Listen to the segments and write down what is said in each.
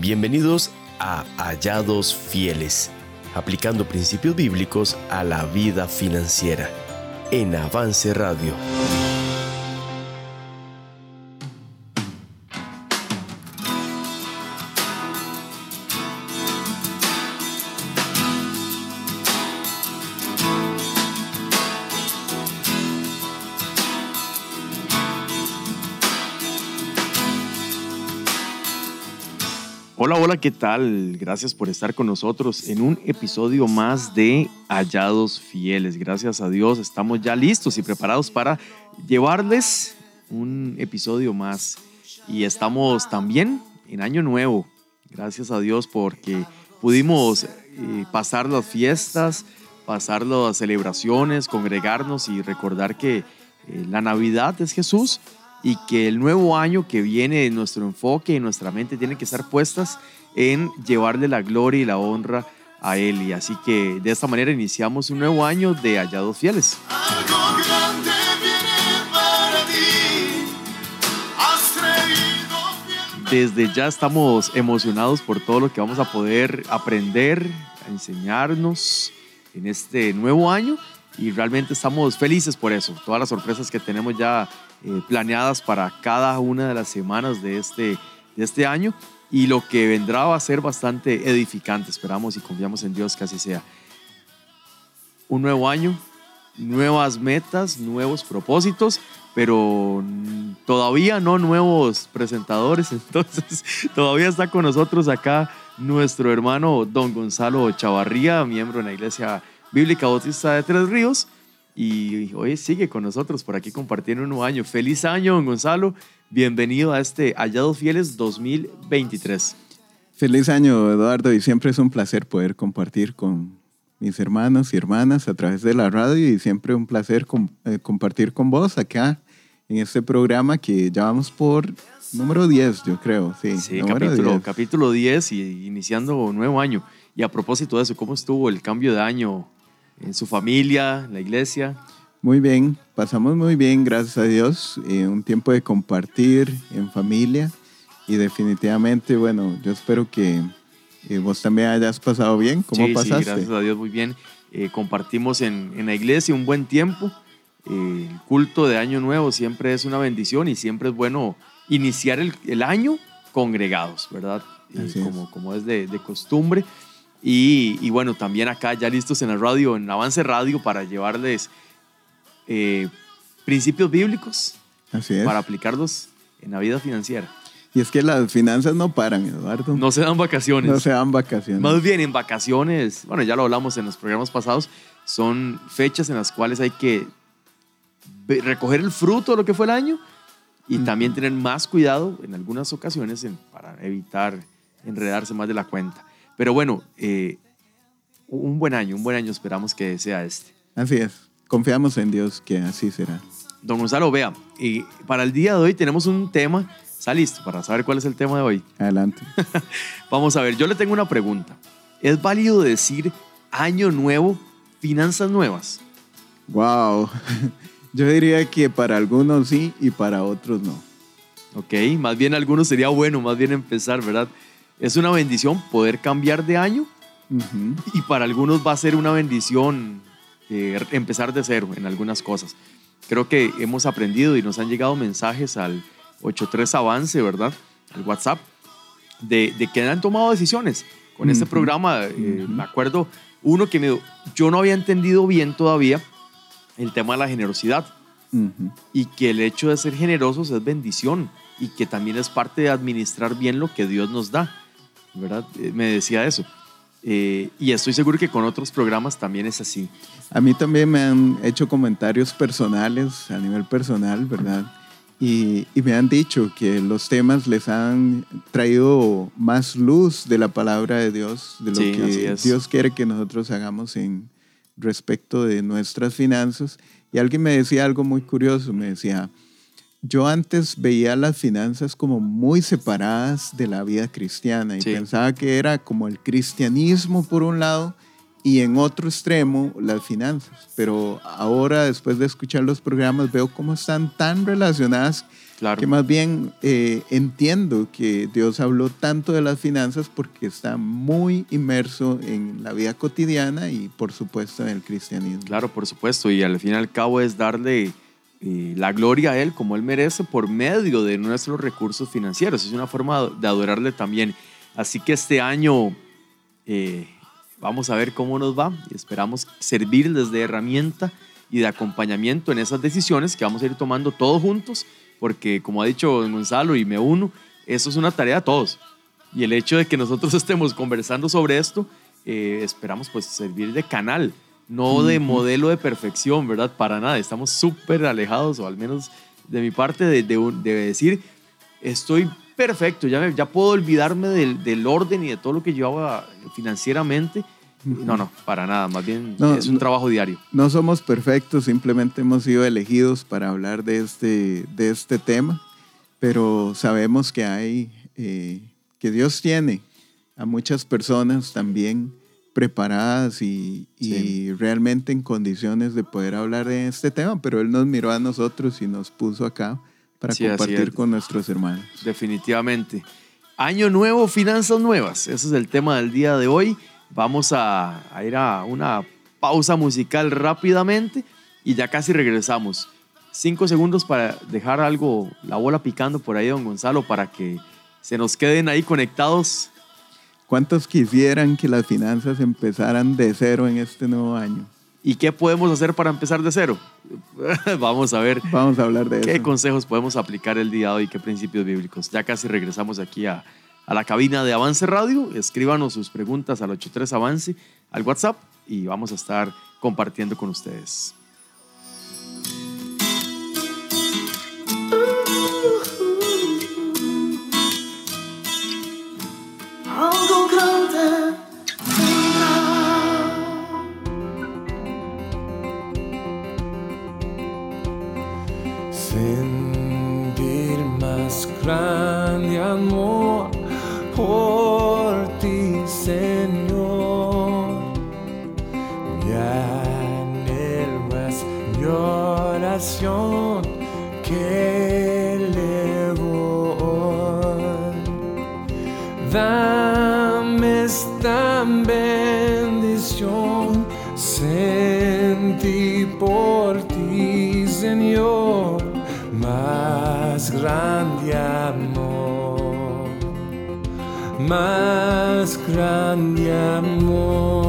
Bienvenidos a Hallados Fieles, aplicando principios bíblicos a la vida financiera, en Avance Radio. Hola, ¿qué tal? Gracias por estar con nosotros en un episodio más de Hallados Fieles. Gracias a Dios estamos ya listos y preparados para llevarles un episodio más. Y estamos también en Año Nuevo. Gracias a Dios porque pudimos eh, pasar las fiestas, pasar las celebraciones, congregarnos y recordar que eh, la Navidad es Jesús y que el nuevo año que viene, nuestro enfoque y nuestra mente tienen que estar puestas en llevarle la gloria y la honra a Él. Y así que de esta manera iniciamos un nuevo año de Hallados Fieles. Desde ya estamos emocionados por todo lo que vamos a poder aprender, a enseñarnos en este nuevo año y realmente estamos felices por eso. Todas las sorpresas que tenemos ya eh, planeadas para cada una de las semanas de este, de este año y lo que vendrá va a ser bastante edificante. Esperamos y confiamos en Dios que así sea. Un nuevo año, nuevas metas, nuevos propósitos, pero todavía no nuevos presentadores. Entonces, todavía está con nosotros acá nuestro hermano don Gonzalo Chavarría, miembro de la Iglesia Bíblica Bautista de Tres Ríos y hoy sigue con nosotros por aquí compartiendo un nuevo año. Feliz año, don Gonzalo. Bienvenido a este Hallados Fieles 2023. Feliz año, Eduardo, y siempre es un placer poder compartir con mis hermanos y hermanas a través de la radio y siempre un placer eh, compartir con vos acá en este programa que ya vamos por número 10, yo creo. Sí, sí capítulo 10. capítulo 10 y iniciando un nuevo año. Y a propósito de eso, ¿cómo estuvo el cambio de año en su familia, en la iglesia? Muy bien, pasamos muy bien, gracias a Dios. Eh, un tiempo de compartir en familia y definitivamente, bueno, yo espero que eh, vos también hayas pasado bien. ¿Cómo sí, pasaste? Sí, gracias a Dios, muy bien. Eh, compartimos en, en, la iglesia un buen tiempo. el culto de Año Nuevo siempre es una bendición y siempre es bueno iniciar el, el año congregados, ¿verdad? como, como es de, de costumbre. Y, bueno, también acá ya listos en la radio, en Avance Radio, para llevarles eh, principios bíblicos para aplicarlos en la vida financiera. Y es que las finanzas no paran, Eduardo. No se dan vacaciones. No se dan vacaciones. Más bien en vacaciones, bueno, ya lo hablamos en los programas pasados, son fechas en las cuales hay que recoger el fruto de lo que fue el año y también tener más cuidado en algunas ocasiones para evitar enredarse más de la cuenta. Pero bueno, eh, un buen año, un buen año esperamos que sea este. Así es, confiamos en Dios que así será. Don Gonzalo, vea, y para el día de hoy tenemos un tema, está listo para saber cuál es el tema de hoy. Adelante. Vamos a ver, yo le tengo una pregunta. ¿Es válido decir año nuevo, finanzas nuevas? Wow, yo diría que para algunos sí y para otros no. Ok, más bien algunos sería bueno, más bien empezar, ¿verdad? es una bendición poder cambiar de año y para algunos va a ser una bendición eh, empezar de cero en algunas cosas. Creo que hemos aprendido y nos han llegado mensajes al 83 Avance, ¿verdad? Al WhatsApp, de, que han tomado decisiones con este programa. Eh, me acuerdo uno que me dijo, yo no había entendido bien todavía el tema de la generosidad y que el hecho de ser generosos es bendición y que también es parte de administrar bien lo que Dios nos da. ¿verdad? Eh, me decía eso. Eh, y estoy seguro que con otros programas también es así. A mí también me han hecho comentarios personales, a nivel personal, ¿verdad? Y, y, me han dicho que los temas les han traído más luz de la palabra de Dios, de lo que Dios quiere que nosotros hagamos en respecto de nuestras finanzas. Y alguien me decía algo muy curioso, me decía, yo antes veía las finanzas como muy separadas de la vida cristiana y pensaba que era como el cristianismo por un lado y en otro extremo las finanzas. Pero ahora, después de escuchar los programas, veo cómo están tan relacionadas Claro. que más bien eh, entiendo que Dios habló tanto de las finanzas porque está muy inmerso en la vida cotidiana y por supuesto en el cristianismo. Claro, por supuesto. Y al fin y al cabo es darle la gloria a Él como Él merece por medio de nuestros recursos financieros. Es una forma de adorarle también. Así que este año eh, vamos a ver cómo nos va y esperamos servirles de herramienta y de acompañamiento en esas decisiones que vamos a ir tomando todos juntos, porque como ha dicho Gonzalo y me uno, eso es una tarea de todos. Y el hecho de que nosotros estemos conversando sobre esto, eh, esperamos pues servir de canal, no de modelo de perfección, ¿verdad? Para nada, estamos súper alejados, o al menos de mi parte, de, de decir, estoy perfecto, ya, me- ya puedo olvidarme del, del orden y de todo lo que llevaba financieramente. No, no, para nada, más bien No, es un no. trabajo diario. No somos perfectos, simplemente hemos sido elegidos para hablar de este, de este tema, pero sabemos que hay, eh, que Dios tiene a muchas personas también preparadas y, y Sí. realmente en condiciones de poder hablar de este tema, pero Él nos miró a nosotros y nos puso acá para Sí, compartir con nuestros hermanos. Definitivamente. Año nuevo, finanzas nuevas. Ese es el tema del día de hoy. Vamos a, a ir a una pausa musical rápidamente y ya casi regresamos. Cinco segundos para dejar algo, la bola picando por ahí, don Gonzalo, para que se nos queden ahí conectados. ¿Cuántos quisieran que las finanzas empezaran de cero en este nuevo año? ¿Y qué podemos hacer para empezar de cero? Vamos a ver Vamos a hablar de qué eso. consejos podemos aplicar el día de hoy, qué principios bíblicos. Ya casi regresamos aquí a, a la cabina de Avance Radio. Escríbanos sus preguntas al 83 Avance, al WhatsApp, y vamos a estar compartiendo con ustedes. Bendición, sentí por ti, Señor, más grande amor, más grande amor.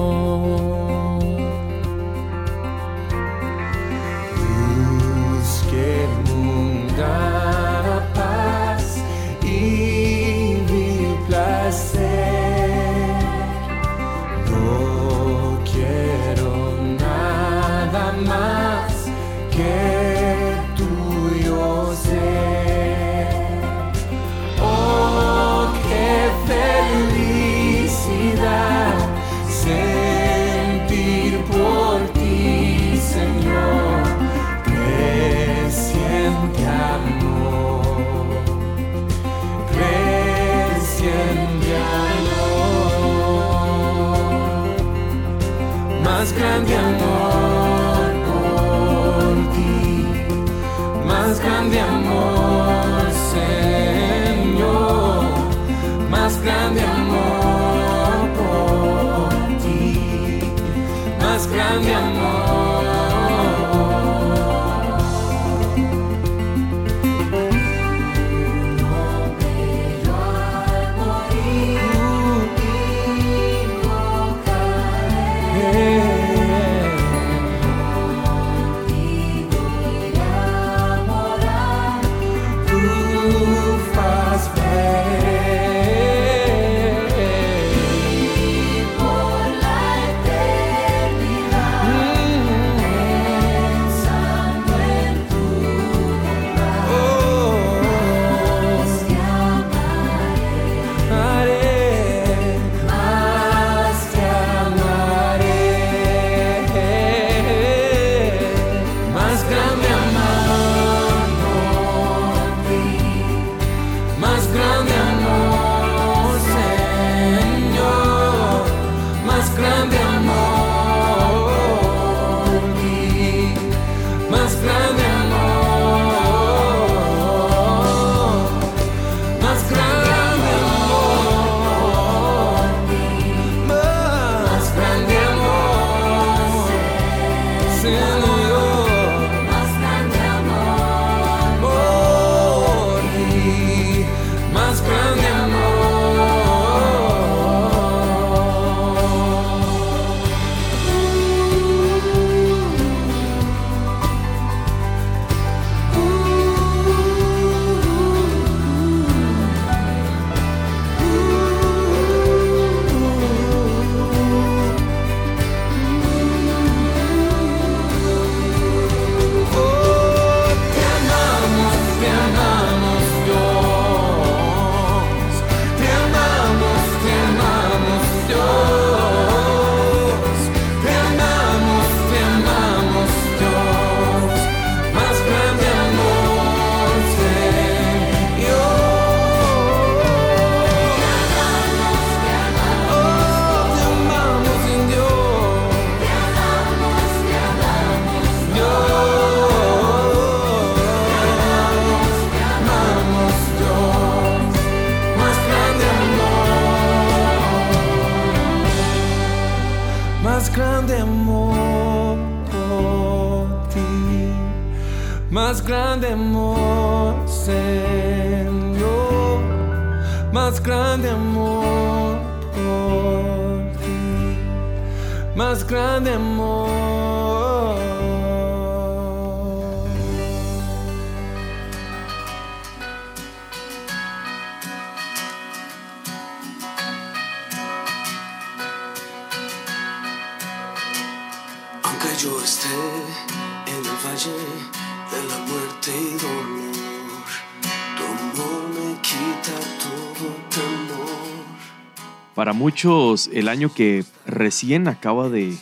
Para muchos, el año que recién acaba de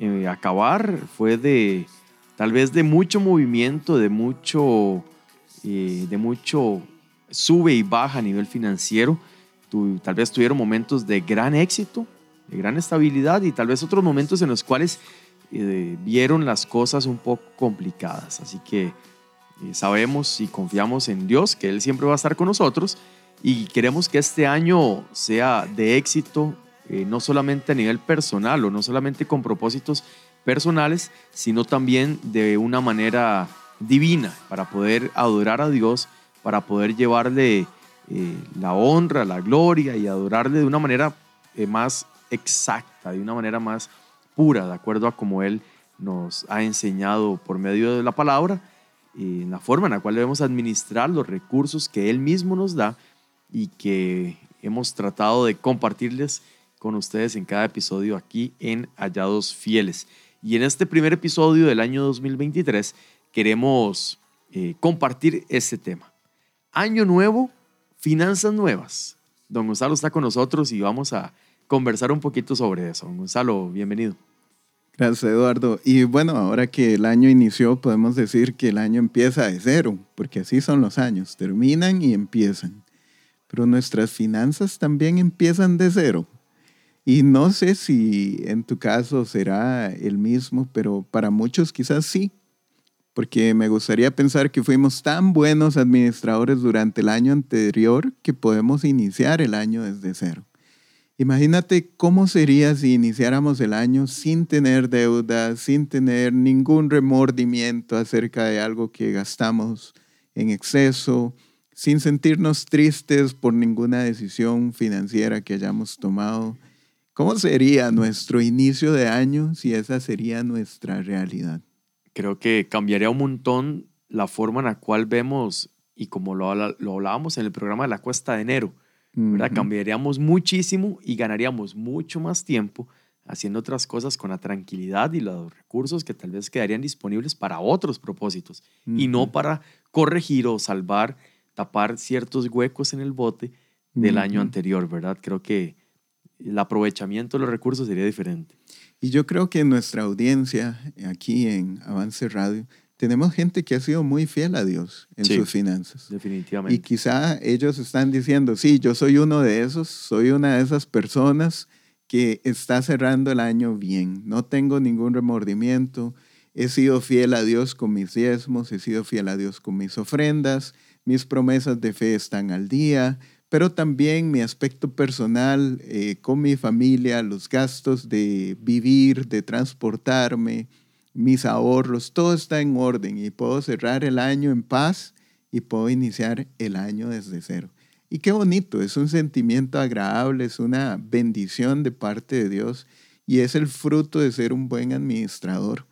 eh, acabar fue de tal vez de mucho movimiento, de mucho, eh, de mucho sube y baja a nivel financiero. Tal vez tuvieron momentos de gran éxito, de gran estabilidad y tal vez otros momentos en los cuales eh, vieron las cosas un poco complicadas. Así que eh, sabemos y confiamos en Dios, que Él siempre va a estar con nosotros y queremos que este año sea de éxito, eh, no solamente a nivel personal o no solamente con propósitos personales, sino también de una manera divina para poder adorar a Dios, para poder llevarle eh, la honra, la gloria y adorarle de una manera eh, más exacta, de una manera más pura, de acuerdo a como Él nos ha enseñado por medio de la palabra, y en la forma en la cual debemos administrar los recursos que Él mismo nos da y que hemos tratado de compartirles con ustedes en cada episodio aquí en Hallados Fieles. Y en este primer episodio del año 2023 queremos eh, compartir este tema. Año nuevo, finanzas nuevas. Don Gonzalo está con nosotros y vamos a conversar un poquito sobre eso. Don Gonzalo, bienvenido. Gracias, Eduardo. Y bueno, ahora que el año inició, podemos decir que el año empieza de cero, porque así son los años, terminan y empiezan. Pero nuestras finanzas también empiezan de cero. Y no sé si en tu caso será el mismo, pero para muchos quizás sí, porque me gustaría pensar que fuimos tan buenos administradores durante el año anterior que podemos iniciar el año desde cero. Imagínate cómo sería si iniciáramos el año sin tener deuda, sin tener ningún remordimiento acerca de algo que gastamos en exceso, sin sentirnos tristes por ninguna decisión financiera que hayamos tomado. ¿Cómo sería nuestro inicio de año si esa sería nuestra realidad? Creo que cambiaría un montón la forma en la cual vemos, y como lo, lo hablábamos en el programa de la cuesta de enero, ¿verdad? Ujú. Cambiaríamos muchísimo y ganaríamos mucho más tiempo haciendo otras cosas con la tranquilidad y los recursos que tal vez quedarían disponibles para otros propósitos y no para corregir o salvar, tapar ciertos huecos en el bote del año anterior, ¿verdad? Creo que el aprovechamiento de los recursos sería diferente. Y yo creo que en nuestra audiencia, aquí en Avance Radio, tenemos gente que ha sido muy fiel a Dios en Sí. sus finanzas. Definitivamente. Y quizá ellos están diciendo, sí, yo soy uno de esos, soy una de esas personas que está cerrando el año bien, no tengo ningún remordimiento, he sido fiel a Dios con mis diezmos, he sido fiel a Dios con mis ofrendas, mis promesas de fe están al día, pero también mi aspecto personal eh, con mi familia, los gastos de vivir, de transportarme, mis ahorros, todo está en orden y puedo cerrar el año en paz y puedo iniciar el año desde cero. Y qué bonito, es un sentimiento agradable, es una bendición de parte de Dios y es el fruto de ser un buen administrador,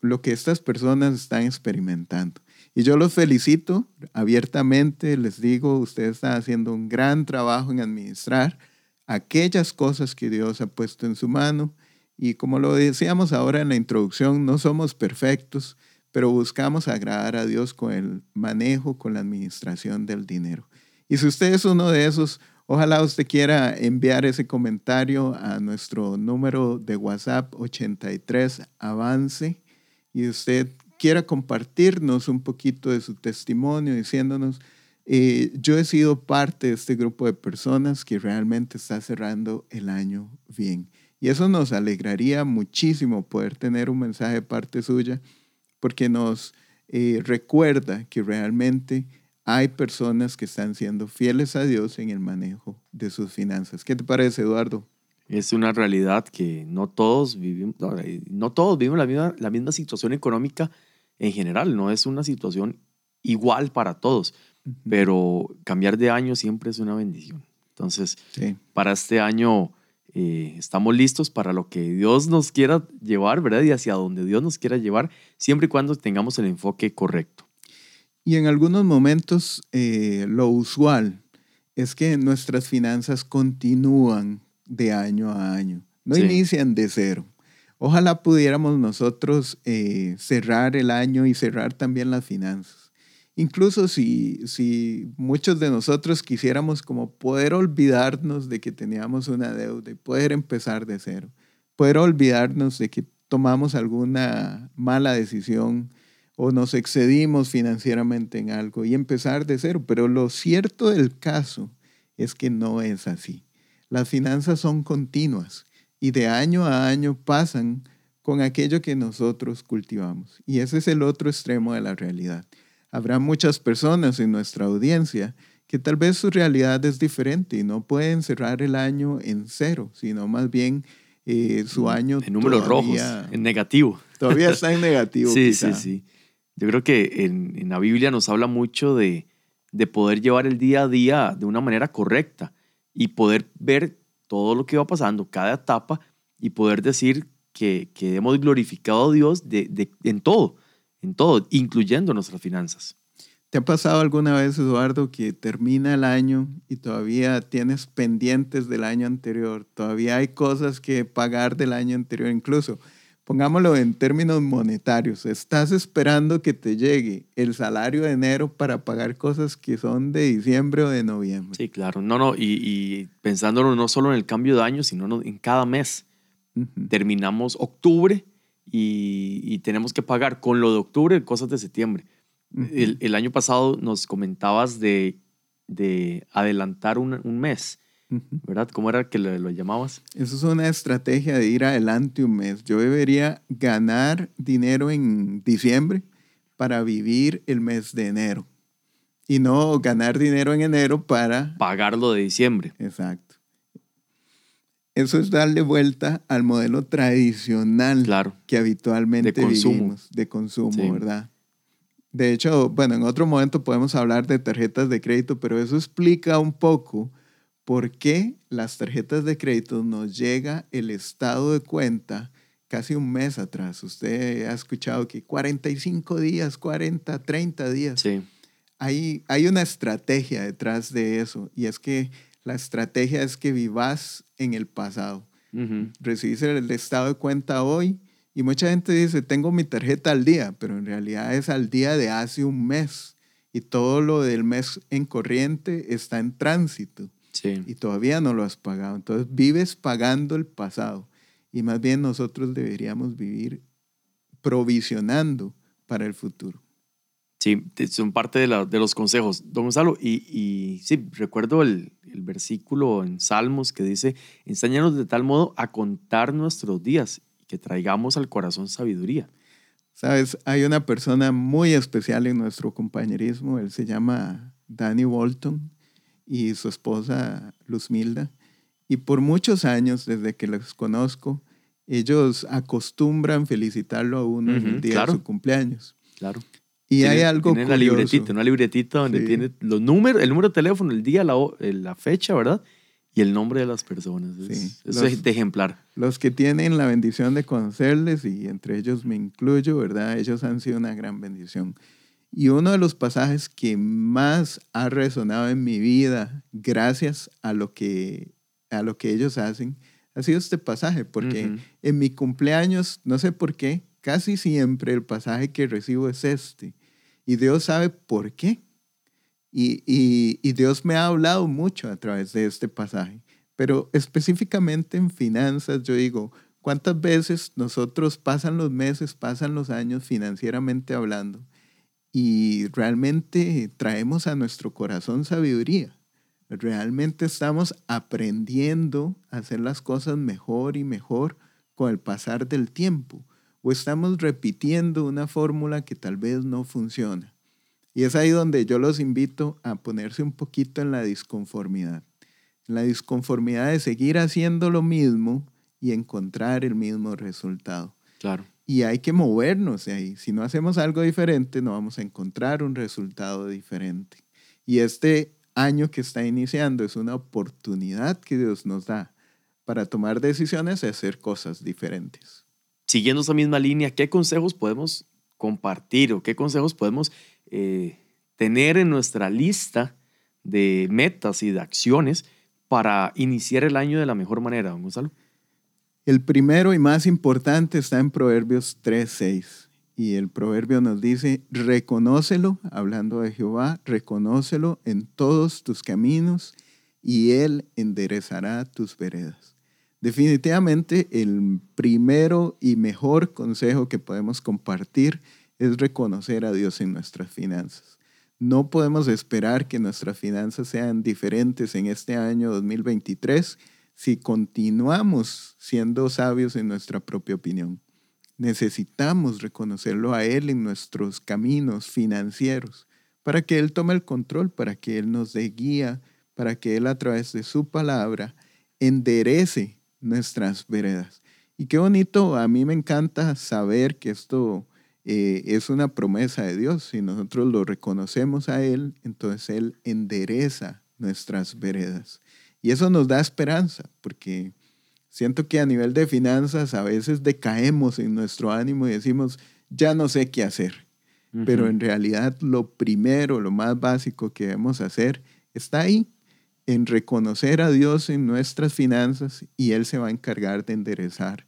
lo que estas personas están experimentando. Y yo los felicito abiertamente, les digo, ustedes están haciendo un gran trabajo en administrar aquellas cosas que Dios ha puesto en su mano. Y como lo decíamos ahora en la introducción, no somos perfectos, pero buscamos agradar a Dios con el manejo, con la administración del dinero. Y si usted es uno de esos, ojalá usted quiera enviar ese comentario a nuestro número de WhatsApp 83 Avance y usted quiera compartirnos un poquito de su testimonio diciéndonos, eh, yo he sido parte de este grupo de personas que realmente está cerrando el año bien. Y eso nos alegraría muchísimo poder tener un mensaje de parte suya porque nos eh, recuerda que realmente hay personas que están siendo fieles a Dios en el manejo de sus finanzas. ¿Qué te parece, Eduardo? Es una realidad que no todos vivimos, no, eh, no todos vivimos la misma, la misma situación económica en general, no es una situación igual para todos, pero cambiar de año siempre es una bendición. Entonces, Sí. para este año eh, estamos listos para lo que Dios nos quiera llevar, ¿verdad? Y hacia donde Dios nos quiera llevar, siempre y cuando tengamos el enfoque correcto. Y en algunos momentos eh, lo usual es que nuestras finanzas continúan de año a año, no Sí. inician de cero. Ojalá pudiéramos nosotros eh, cerrar el año y cerrar también las finanzas. Incluso si, si muchos de nosotros quisiéramos como poder olvidarnos de que teníamos una deuda y poder empezar de cero, poder olvidarnos de que tomamos alguna mala decisión o nos excedimos financieramente en algo y empezar de cero. Pero lo cierto del caso es que no es así. Las finanzas son continuas y de año a año pasan con aquello que nosotros cultivamos. Y ese es el otro extremo de la realidad. Habrá muchas personas en nuestra audiencia que tal vez su realidad es diferente y no pueden cerrar el año en cero, sino más bien eh, su año En números rojos, en negativo. todavía está en negativo. Sí, quizá. sí, sí. Yo creo que en, en la Biblia nos habla mucho de, de poder llevar el día a día de una manera correcta y poder ver todo lo que va pasando, cada etapa, y poder decir que, que hemos glorificado a Dios de, de- en todo, en todo, incluyendo nuestras finanzas. ¿Te ha pasado alguna vez, Eduardo, que termina el año y todavía tienes pendientes del año anterior? Todavía hay cosas que pagar del año anterior. Incluso, pongámoslo en términos monetarios, estás esperando que te llegue el salario de enero para pagar cosas que son de diciembre o de noviembre. Sí, claro. No, no, y, y pensándolo no solo en el cambio de año, sino no- en cada mes. Ujú. terminamos octubre y, y tenemos que pagar con lo de octubre cosas de septiembre. Ujú. el, el año pasado nos comentabas de, de adelantar un, un mes, ¿verdad? ¿Cómo era que lo, lo llamabas? Eso es una estrategia de ir adelante un mes. Yo debería ganar dinero en diciembre para vivir el mes de enero. Y no ganar dinero en enero para... Pagarlo de diciembre. Exacto. Eso es darle vuelta al modelo tradicional Claro. que habitualmente De consumo. vivimos, de consumo, Sí. ¿verdad? De hecho, bueno, en otro momento podemos hablar de tarjetas de crédito, pero eso explica un poco por qué las tarjetas de crédito nos llega el estado de cuenta casi un mes atrás. Usted ha escuchado que 45 días, 40, 30 días. Sí. Hay, hay una estrategia detrás de eso y es que la estrategia es que vivas en el pasado Ujú. recibís el estado de cuenta hoy y mucha gente dice, tengo mi tarjeta al día, pero en realidad es al día de hace un mes y todo lo del mes en corriente está en tránsito Sí. y todavía no lo has pagado. Entonces vives pagando el pasado y más bien nosotros deberíamos vivir provisionando para el futuro. Sí, son parte de, la- de los consejos. Don Gonzalo, y, y sí, recuerdo el, el versículo en Salmos que dice, enséñanos de tal modo a contar nuestros días y que traigamos al corazón sabiduría. Sabes, hay una persona muy especial en nuestro compañerismo, él se llama Danny Walton y su esposa Luzmilda. Y por muchos años, desde que los conozco, ellos acostumbran felicitarlo a uno en Ujú, el día claro. de su cumpleaños. Claro. Y hay algo tiene curioso. libretita, una libretita donde Sí. tiene los números, el número de teléfono, el día, la, eh, la fecha, ¿verdad? Y el nombre de las personas. Es, Sí, eso los- es de ejemplar. Los que tienen la bendición de conocerles, y entre ellos me incluyo, ¿verdad? Ellos han sido una gran bendición. Y uno de los pasajes que más ha resonado en mi vida, gracias a lo que, a lo que ellos hacen, ha sido este pasaje, porque en mi cumpleaños, no sé por qué, casi siempre el pasaje que recibo es este. Y Dios sabe por qué. Y, y- y Dios me ha hablado mucho a través de este pasaje. Pero específicamente en finanzas, yo digo, ¿cuántas veces nosotros pasan los meses, pasan los años financieramente hablando y realmente traemos a nuestro corazón sabiduría? Realmente estamos aprendiendo a hacer las cosas mejor y mejor con el pasar del tiempo. O estamos repitiendo una fórmula que tal vez no funciona. Y es ahí donde yo los invito a ponerse un poquito en la disconformidad. En la disconformidad de seguir haciendo lo mismo y encontrar el mismo resultado. Claro. Y hay que movernos de ahí. Si no hacemos algo diferente, no vamos a encontrar un resultado diferente. Y este año que está iniciando es una oportunidad que Dios nos da para tomar decisiones y hacer cosas diferentes. Siguiendo esa misma línea, ¿qué consejos podemos compartir o qué consejos podemos eh, tener en nuestra lista de metas y de acciones para iniciar el año de la mejor manera, don Gonzalo? El primero y más importante está en Proverbios 3.6. Y el proverbio nos dice, reconócelo, hablando de Jehová, reconócelo en todos tus caminos y Él enderezará tus veredas. Definitivamente el primero y mejor consejo que podemos compartir es reconocer a Dios en nuestras finanzas. No podemos esperar que nuestras finanzas sean diferentes en este año 2023 si continuamos siendo sabios en nuestra propia opinión. Necesitamos reconocerlo a Él en nuestros caminos financieros, para que Él tome el control, para que Él nos dé guía, para que Él a través de su palabra enderece nuestras veredas. Y qué bonito, a mí me encanta saber que esto eh, es una promesa de Dios. Si nosotros lo reconocemos a Él, entonces Él endereza nuestras veredas. Y eso nos da esperanza, porque siento que a nivel de finanzas a veces decaemos en nuestro ánimo y decimos, ya no sé qué hacer. Pero en realidad lo primero, lo más básico que debemos hacer está ahí, en reconocer a Dios en nuestras finanzas y Él se va a encargar de enderezar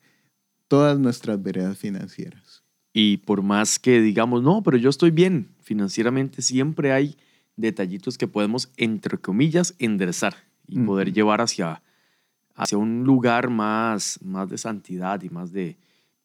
todas nuestras veredas financieras. Y por más que digamos, no, pero yo estoy bien financieramente, siempre hay detallitos que podemos, entre comillas, enderezar y poder llevar hacia, hacia un lugar más, más de santidad y más de,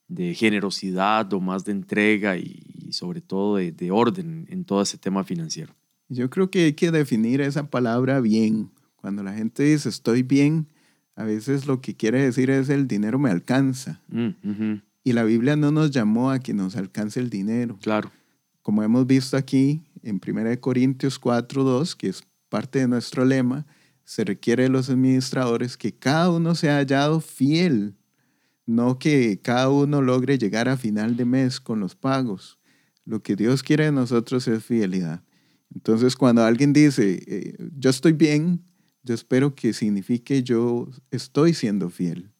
de generosidad o más de entrega y, sobre todo de, de, orden en todo ese tema financiero. Yo creo que hay que definir esa palabra bien. Cuando la gente dice estoy bien, a veces lo que quiere decir es el dinero me alcanza. Mm, y la Biblia no nos llamó a que nos alcance el dinero. Claro. Como hemos visto aquí en 1 Corintios 4, 2, que es parte de nuestro lema, se requiere de los administradores que cada uno sea hallado fiel, no que cada uno logre llegar a final de mes con los pagos. Lo que Dios quiere de nosotros es fidelidad. Entonces, cuando alguien dice, eh, yo estoy bien, yo espero que signifique yo estoy siendo fiel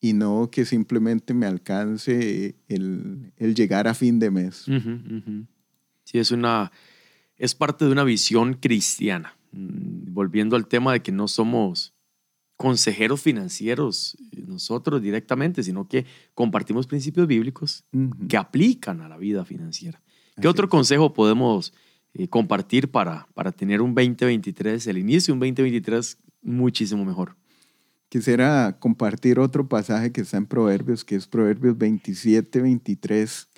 y no que simplemente me alcance el, llegar a fin de mes. Sí, es una, es parte de una visión cristiana. Mm, volviendo al tema de que no somos consejeros financieros eh, nosotros directamente, sino que compartimos principios bíblicos que aplican a la vida financiera. ¿Qué otro consejo podemos eh, compartir para, para tener un 2023, el inicio de un 2023 muchísimo mejor? Quisiera compartir otro pasaje que está en Proverbios, que es Proverbios 27, 23,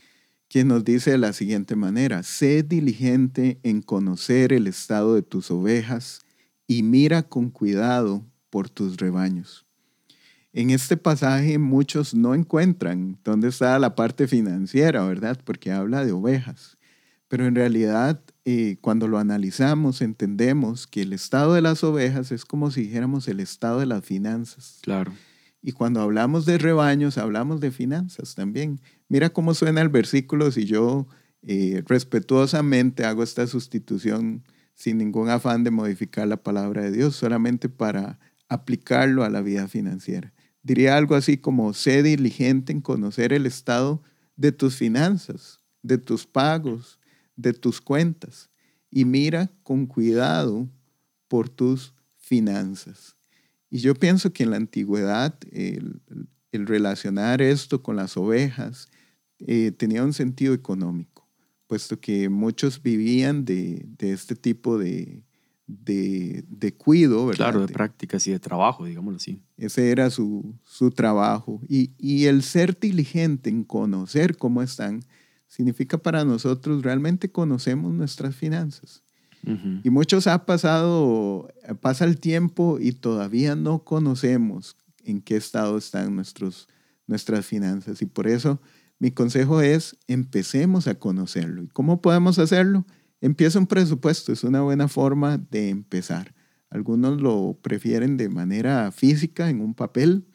que nos dice de la siguiente manera, sé diligente en conocer el estado de tus ovejas y mira con cuidado por tus rebaños. En este pasaje muchos no encuentran dónde está la parte financiera, ¿verdad? Porque habla de ovejas. Pero en realidad, eh, cuando lo analizamos, entendemos que el estado de las ovejas es como si dijéramos el estado de las finanzas. Claro. Y cuando hablamos de rebaños, hablamos de finanzas también. Mira cómo suena el versículo si yo eh, respetuosamente hago esta sustitución sin ningún afán de modificar la palabra de Dios, solamente para aplicarlo a la vida financiera. Diría algo así como, sé diligente en conocer el estado de tus finanzas, de tus pagos, de tus cuentas, y mira con cuidado por tus finanzas. Y yo pienso que en la antigüedad el, relacionar esto con las ovejas eh, tenía un sentido económico, puesto que muchos vivían de, este tipo de, de, cuido, ¿verdad? Claro, de prácticas y de trabajo, digámoslo así. Ese era su, su trabajo. Y, y, el ser diligente en conocer cómo están, significa para nosotros realmente conocemos nuestras finanzas. Y muchos ha pasado, pasa el tiempo y todavía no conocemos en qué estado están nuestros, nuestras finanzas. Y por eso mi consejo es, empecemos a conocerlo. ¿Y cómo podemos hacerlo? Empieza un presupuesto, es una buena forma de empezar. Algunos lo prefieren de manera física, en un papel.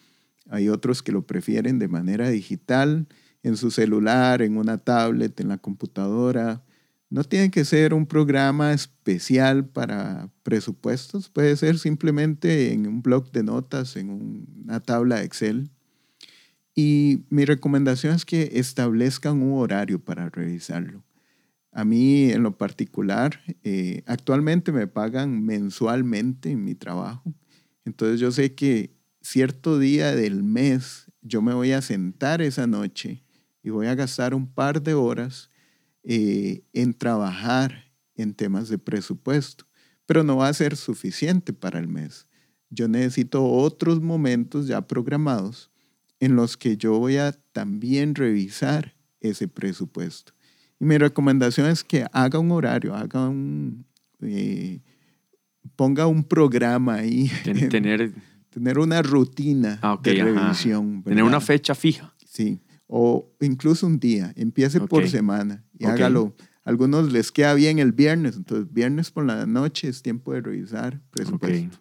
Hay otros que lo prefieren de manera digital, en su celular, en una tablet, en la computadora. No tiene que ser un programa especial para presupuestos, puede ser simplemente en un blog de notas, en una tabla Excel. Y mi recomendación es que establezcan un horario para revisarlo. A mí en lo particular, eh, actualmente me pagan mensualmente en mi trabajo. Entonces yo sé que cierto día del mes yo me voy a sentar esa noche y voy a gastar un par de horas eh, en trabajar en temas de presupuesto, pero no va a ser suficiente para el mes. Yo necesito otros momentos ya programados en los que yo voy a también revisar ese presupuesto. Y mi recomendación es que haga un horario, haga un, eh, ponga un programa ahí. Tener, tener una rutina ah, de revisión. Tener una fecha fija. Sí, o incluso un día. Empiece por semana y hágalo. algunos les queda bien el viernes, entonces viernes por la noche es tiempo de revisar presupuesto.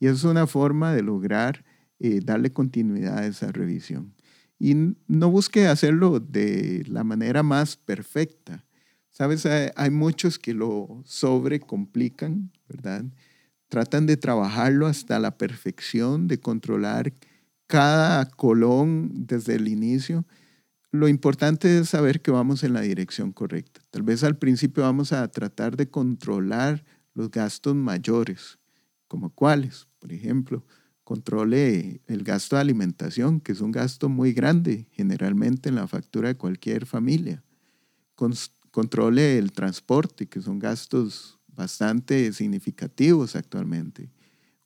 Y eso es una forma de lograr eh, darle continuidad a esa revisión. Y no busque hacerlo de la manera más perfecta. Sabes, hay, hay muchos que lo sobrecomplican, ¿verdad? Tratan de trabajarlo hasta la perfección, de controlar cada colón desde el inicio. Lo importante es saber que vamos en la dirección correcta. Tal vez al principio vamos a tratar de controlar los gastos mayores, como cuáles, por ejemplo, controle el gasto de alimentación, que es un gasto muy grande generalmente en la factura de cualquier familia. controle el transporte, que son gastos bastante significativos actualmente.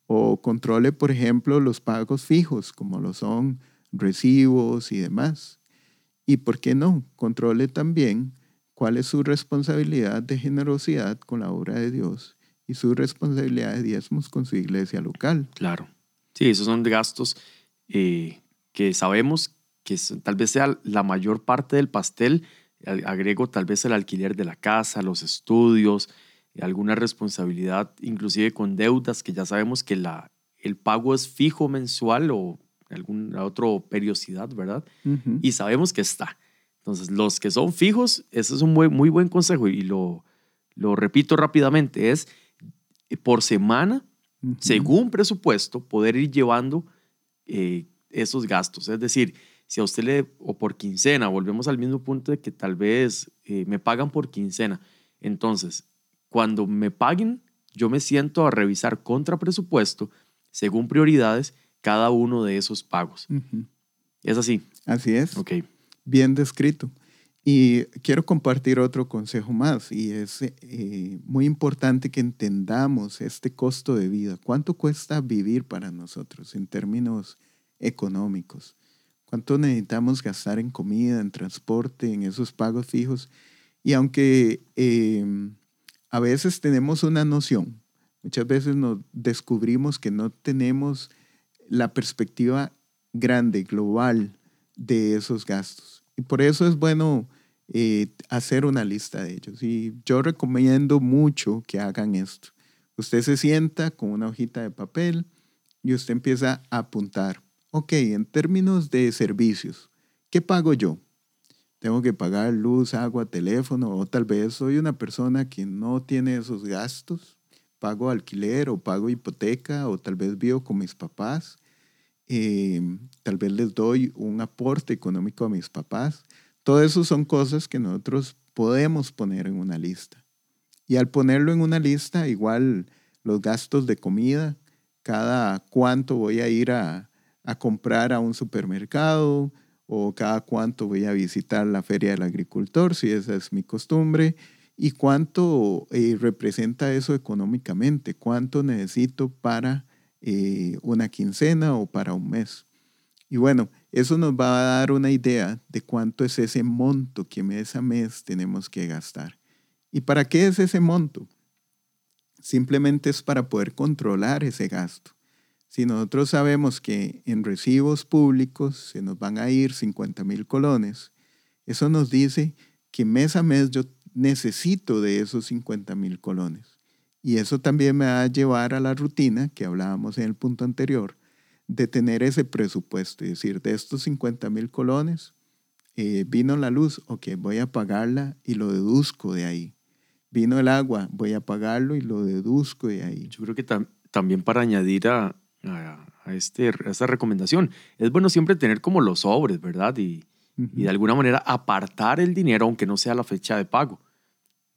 O controle, por ejemplo, los pagos fijos, como lo son recibos y demás. Y por qué no, controle también cuál es su responsabilidad de generosidad con la obra de Dios y su responsabilidad de diezmos con su iglesia local. Claro. Sí, esos son gastos eh, que sabemos que tal vez sea la mayor parte del pastel. Agrego tal vez el alquiler de la casa, los estudios, alguna responsabilidad, inclusive con deudas, que ya sabemos que la, el pago es fijo mensual o alguna otra periodicidad, ¿verdad? Y sabemos que está. Entonces, los que son fijos, ese es un muy, muy buen consejo y lo, lo repito rápidamente, es por semana según presupuesto, poder ir llevando eh, esos gastos. Es decir, si a usted le, o por quincena, volvemos al mismo punto de que tal vez eh, me pagan por quincena. Entonces, cuando me paguen, yo me siento a revisar contra presupuesto, según prioridades, cada uno de esos pagos. ¿Es así? Así es. Ok. Bien descrito. Y quiero compartir otro consejo más y es eh, muy importante que entendamos este costo de vida. ¿Cuánto cuesta vivir para nosotros en términos económicos? ¿Cuánto necesitamos gastar en comida, en transporte, en esos pagos fijos? Y aunque em, a veces tenemos una noción, muchas veces nos descubrimos que no tenemos la perspectiva grande, global de esos gastos. Y por eso es bueno eh, hacer una lista de ellos. Y yo recomiendo mucho que hagan esto. Usted se sienta con una hojita de papel y usted empieza a apuntar. Ok, en términos de servicios, ¿qué pago yo? Tengo que pagar luz, agua, teléfono, o tal vez soy una persona que no tiene esos gastos. Pago alquiler o pago hipoteca, o tal vez vivo con mis papás. Em, tal vez les doy un aporte económico a mis papás. Todo eso son cosas que nosotros podemos poner en una lista. Y al ponerlo en una lista, igual los gastos de comida, cada cuánto voy a ir a, comprar a un supermercado o cada cuánto voy a visitar la feria del agricultor, si esa es mi costumbre, y cuánto eh, representa eso económicamente, cuánto necesito para eh, una quincena o para un mes. Y bueno, eso nos va a dar una idea de cuánto es ese monto que mes a mes tenemos que gastar. ¿Y para qué es ese monto? Simplemente es para poder controlar ese gasto. Si nosotros sabemos que en recibos públicos se nos van a ir 50 mil colones, eso nos dice que mes a mes yo necesito de esos 50 mil colones. Y eso también me va a llevar a la rutina que hablábamos en el punto anterior, de tener ese presupuesto, es decir, de estos 50 mil colones, Eh, vino la luz, ok, voy a apagarla y lo deduzco de ahí. Vino el agua, voy a apagarlo y lo deduzco de ahí. Yo creo que tam- también para añadir a, a, a este, a esta recomendación, es bueno siempre tener como los sobres, ¿verdad? Y, y de alguna manera apartar el dinero, aunque no sea la fecha de pago.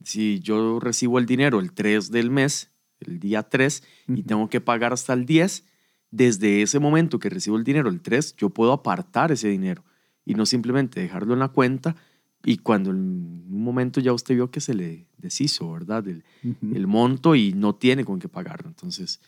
Si yo recibo el dinero el 3 del mes, el día 3, y tengo que pagar hasta el 10, desde ese momento que recibo el dinero el 3, yo puedo apartar ese dinero y no simplemente dejarlo en la cuenta y cuando en un momento ya usted vio que se le deshizo, ¿verdad? El, monto y no tiene con qué pagarlo. Entonces,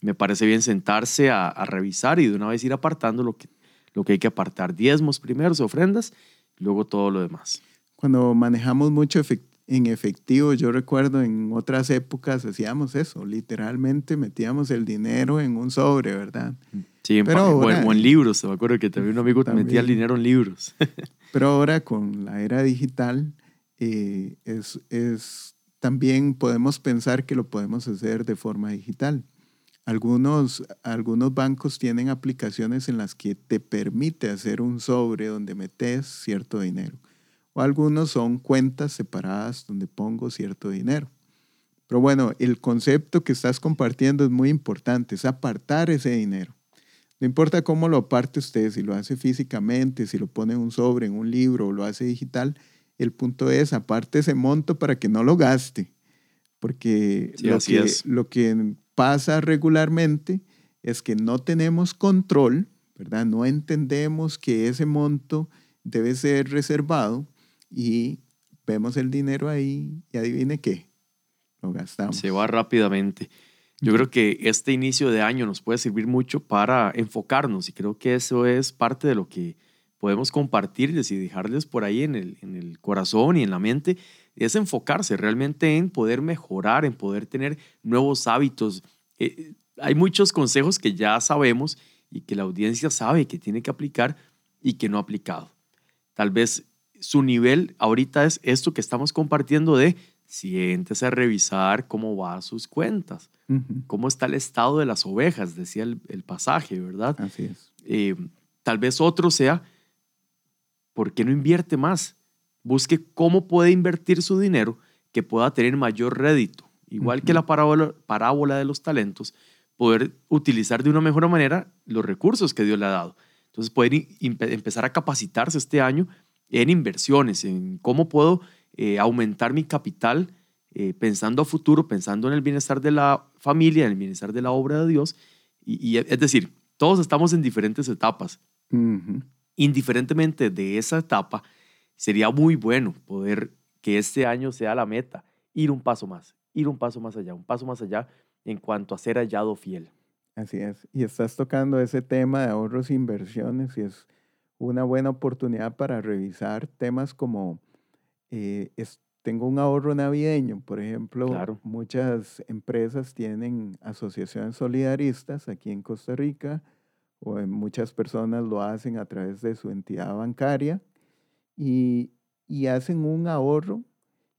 me parece bien sentarse a, a revisar y de una vez ir apartando lo que, lo que hay que apartar. Diezmos primero, ofrendas, luego todo lo demás. Cuando manejamos mucho efec- en efectivo, yo recuerdo en otras épocas hacíamos eso, literalmente metíamos el dinero en un sobre, ¿verdad? Sí, en Pero en, ahora- o en libros. Me acuerdo que también un amigo te metía el También. dinero en libros. Pero ahora con la era digital, eh, es, es, también podemos pensar que lo podemos hacer de forma digital. Algunos, algunos bancos tienen aplicaciones en las que te permite hacer un sobre donde metes cierto dinero. O algunos son cuentas separadas donde pongo cierto dinero. Pero bueno, el concepto que estás compartiendo es muy importante, es apartar ese dinero. No importa cómo lo aparte usted, si lo hace físicamente, si lo pone en un sobre, en un libro o lo hace digital, el punto es aparte ese monto para que no lo gaste. Porque Sí, lo, así que, es. lo que pasa regularmente es que no tenemos control, ¿verdad? No entendemos que ese monto debe ser reservado y vemos el dinero ahí y adivine qué, lo gastamos. Se va rápidamente. Yo creo que este inicio de año nos puede servir mucho para enfocarnos y creo que eso es parte de lo que podemos compartirles y dejarles por ahí en el, en el corazón y en la mente, es enfocarse realmente en poder mejorar, en poder tener nuevos hábitos. Eh, hay muchos consejos que ya sabemos y que la audiencia sabe que tiene que aplicar y que no ha aplicado. Tal vez su nivel ahorita es esto que estamos compartiendo de siéntese a revisar cómo va sus cuentas, cómo está el estado de las ovejas, decía el, el pasaje, ¿verdad? Así es. Eh, tal vez otro sea, ¿por qué no invierte más? Busque cómo puede invertir su dinero que pueda tener mayor rédito. Igual que la parábola, parábola de los talentos, poder utilizar de una mejor manera los recursos que Dios le ha dado. Entonces, poder empezar a capacitarse este año en inversiones, en cómo puedo eh, aumentar mi capital eh, pensando a futuro, pensando en el bienestar de la familia, en el bienestar de la obra de Dios. Y, y es decir, todos estamos en diferentes etapas. Ujú. Indiferentemente de esa etapa, sería muy bueno poder que este año sea la meta, ir un paso más, ir un paso más allá, un paso más allá en cuanto a ser hallado fiel. Así es. Y estás tocando ese tema de ahorros e inversiones y es una buena oportunidad para revisar temas como eh, es- tengo un ahorro navideño, por ejemplo, Claro. muchas empresas tienen asociaciones solidaristas aquí en Costa Rica o en muchas personas lo hacen a través de su entidad bancaria y, y hacen un ahorro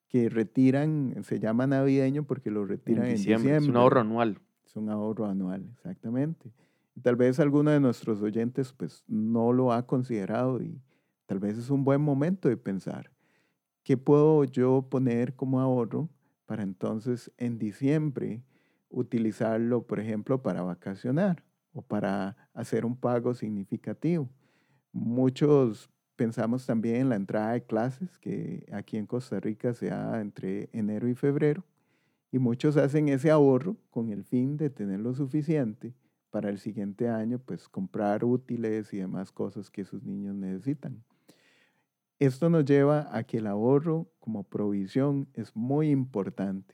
que retiran, se llama navideño porque lo retiran en diciembre. Es un ahorro anual. Es un ahorro anual, exactamente. Tal vez alguno de nuestros oyentes pues no lo ha considerado y tal vez es un buen momento de pensar, ¿qué puedo yo poner como ahorro para entonces en diciembre utilizarlo, por ejemplo, para vacacionar o para hacer un pago significativo? Muchos pensamos también en la entrada de clases, que aquí en Costa Rica se da entre enero y febrero. Y muchos hacen ese ahorro con el fin de tener lo suficiente para el siguiente año, pues comprar útiles y demás cosas que sus niños necesitan. Esto nos lleva a que el ahorro como provisión es muy importante.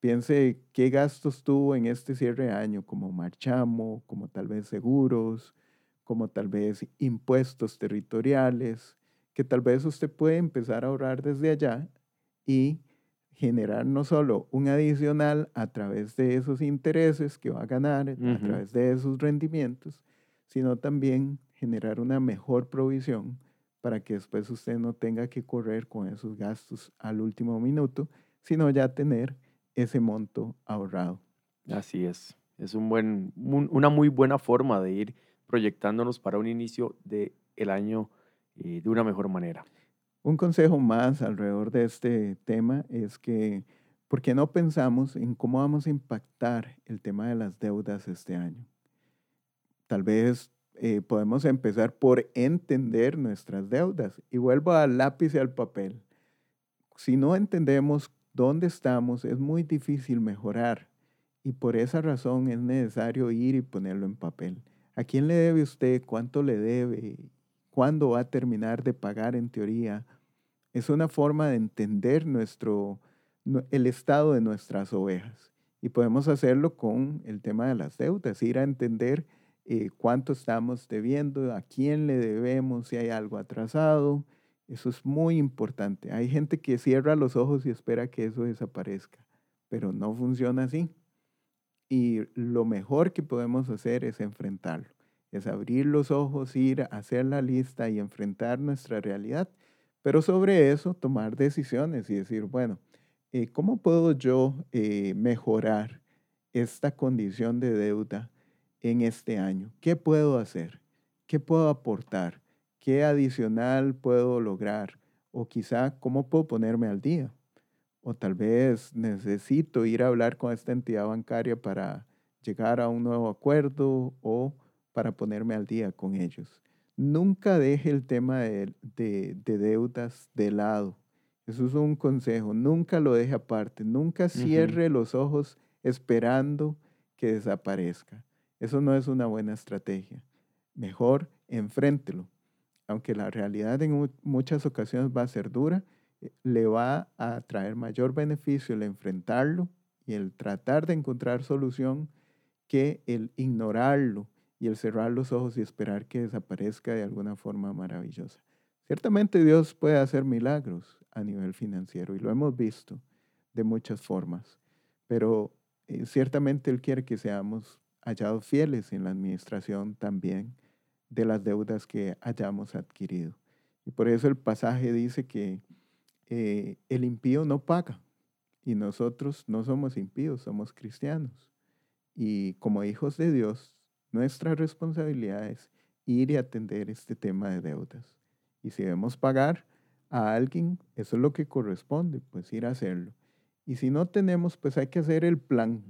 Piense qué gastos tuvo en este cierre de año, como marchamo, como tal vez seguros, como tal vez impuestos territoriales, que tal vez usted puede empezar a ahorrar desde allá y generar no solo un adicional a través de esos intereses que va a ganar, a través de esos rendimientos, sino también generar una mejor provisión para que después usted no tenga que correr con esos gastos al último minuto, sino ya tener ese monto ahorrado. Así es. Es un buen, un- una muy buena forma de ir proyectándonos para un inicio del el año eh, de una mejor manera. Un consejo más alrededor de este tema es que, ¿por qué no pensamos en cómo vamos a impactar el tema de las deudas este año? Tal vez eh, podemos empezar por entender nuestras deudas. Y vuelvo al lápiz y al papel. Si no entendemos dónde estamos, es muy difícil mejorar. Y por esa razón es necesario ir y ponerlo en papel. ¿A quién le debe usted? ¿Cuánto le debe? ¿Cuándo va a terminar de pagar en teoría? Es una forma de entender nuestro, el estado de nuestras ovejas. Y podemos hacerlo con el tema de las deudas, ir a entender eh, cuánto estamos debiendo, a quién le debemos, si hay algo atrasado. Eso es muy importante. Hay gente que cierra los ojos y espera que eso desaparezca, pero no funciona así. Y lo mejor que podemos hacer es enfrentarlo, es abrir los ojos, ir a hacer la lista y enfrentar nuestra realidad, pero sobre eso tomar decisiones y decir, bueno, eh, ¿cómo puedo yo eh, mejorar esta condición de deuda en este año? ¿Qué puedo hacer? ¿Qué puedo aportar? ¿Qué adicional puedo lograr? O quizá, ¿cómo puedo ponerme al día? O tal vez necesito ir a hablar con esta entidad bancaria para llegar a un nuevo acuerdo o para ponerme al día con ellos. Nunca deje el tema de, deudas de lado. Eso es un consejo. Nunca lo deje aparte. Nunca cierre los ojos esperando que desaparezca. Eso no es una buena estrategia. Mejor enfréntelo. Aunque la realidad en muchas ocasiones va a ser dura, eh, le va a traer mayor beneficio el enfrentarlo y el tratar de encontrar solución que el ignorarlo y el cerrar los ojos y esperar que desaparezca de alguna forma maravillosa. Ciertamente Dios puede hacer milagros a nivel financiero y lo hemos visto de muchas formas, pero eh, ciertamente Él quiere que seamos hallado fieles en la administración también de las deudas que hayamos adquirido. Y por eso el pasaje dice que eh, el impío no paga y nosotros no somos impíos, somos cristianos. Y como hijos de Dios, nuestra responsabilidad es ir y atender este tema de deudas. Y si debemos pagar a alguien, eso es lo que corresponde, pues ir a hacerlo. Y si no tenemos, pues hay que hacer el plan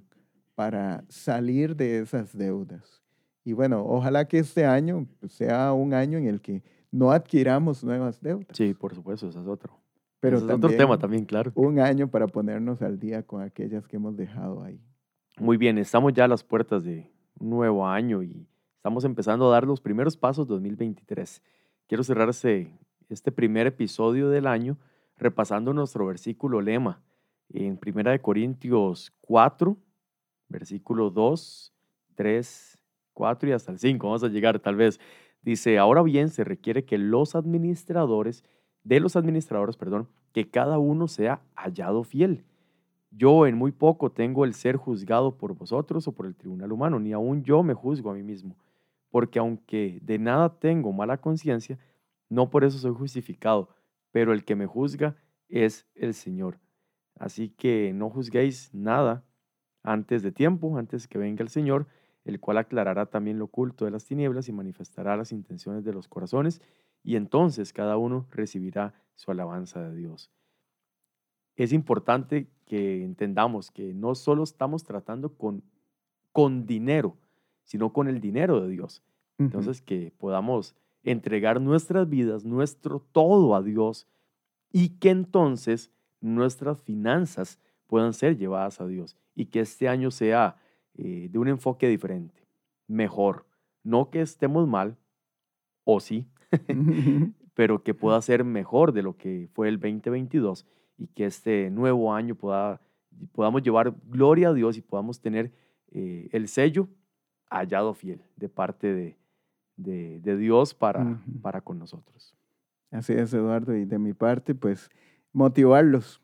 para salir de esas deudas. Y bueno, ojalá que este año pues, sea un año en el que no adquiramos nuevas deudas. Sí, por supuesto, eso es otro. Pero es otro tema también, claro. Un año para ponernos al día con aquellas que hemos dejado ahí. Muy bien, estamos ya a las puertas de nuevo año y estamos empezando a dar los primeros pasos 2023. Quiero cerrar este, este primer episodio del año repasando nuestro versículo lema en Primera de Corintios 4, versículo 2, 3, 4 y hasta el 5. Vamos a llegar tal vez. Dice, ahora bien, se requiere que los administradores, de los administradores, perdón, que cada uno sea hallado fiel. Yo en muy poco tengo el ser juzgado por vosotros o por el tribunal humano, ni aún yo me juzgo a mí mismo, porque aunque de nada tengo mala conciencia, no por eso soy justificado, pero el que me juzga es el Señor. Así que no juzguéis nada antes de tiempo, antes que venga el Señor, el cual aclarará también lo oculto de las tinieblas y manifestará las intenciones de los corazones, y entonces cada uno recibirá su alabanza de Dios. Es importante que entendamos que no solo estamos tratando con, con dinero, sino con el dinero de Dios. Entonces, que podamos entregar nuestras vidas, nuestro todo a Dios, y que entonces nuestras finanzas puedan ser llevadas a Dios y que este año sea eh, de un enfoque diferente, mejor. No que estemos mal, o sí, pero que pueda ser mejor de lo que fue el 2022 y que este nuevo año pueda, podamos llevar gloria a Dios y podamos tener eh, el sello hallado fiel de parte de, de, Dios para, para con nosotros. Así es, Eduardo, y de mi parte, pues motivarlos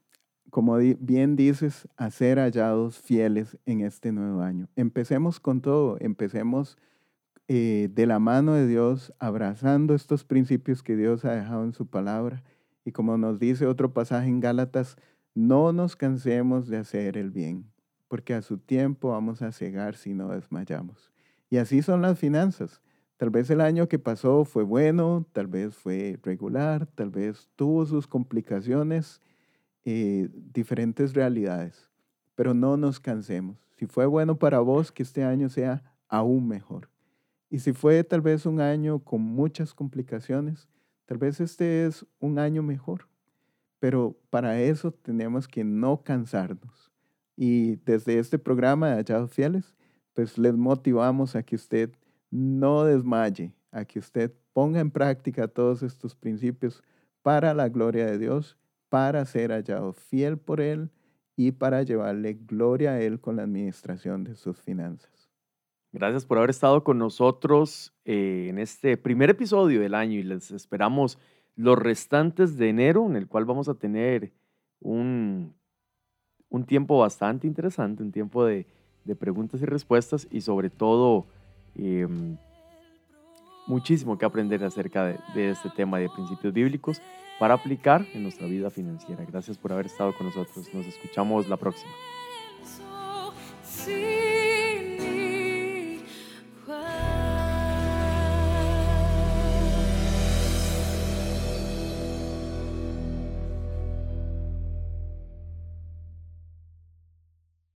como bien dices, a ser hallados fieles en este nuevo año. Empecemos con todo, empecemos eh, de la mano de Dios, abrazando estos principios que Dios ha dejado en su palabra. Y como nos dice otro pasaje en Gálatas, no nos cansemos de hacer el bien, porque a su tiempo vamos a cegar si no desmayamos. Y así son las finanzas. Tal vez el año que pasó fue bueno, tal vez fue regular, tal vez tuvo sus complicaciones, eh, diferentes realidades, pero no nos cansemos. Si fue bueno para vos, que este año sea aún mejor. Y si fue tal vez un año con muchas complicaciones, tal vez este es un año mejor. Pero para eso tenemos que no cansarnos. Y desde este programa de Hallados Fieles, pues les motivamos a que usted no desmaye, a que usted ponga en práctica todos estos principios para la gloria de Dios, para ser hallado fiel por Él y para llevarle gloria a Él con la administración de sus finanzas. Gracias por haber estado con nosotros eh, en este primer episodio del año y les esperamos los restantes de enero, en el cual vamos a tener un, un tiempo bastante interesante, un tiempo de, de preguntas y respuestas y sobre todo em, muchísimo que aprender acerca de, de este tema de principios bíblicos para aplicar en nuestra vida financiera. Gracias por haber estado con nosotros. Nos escuchamos la próxima.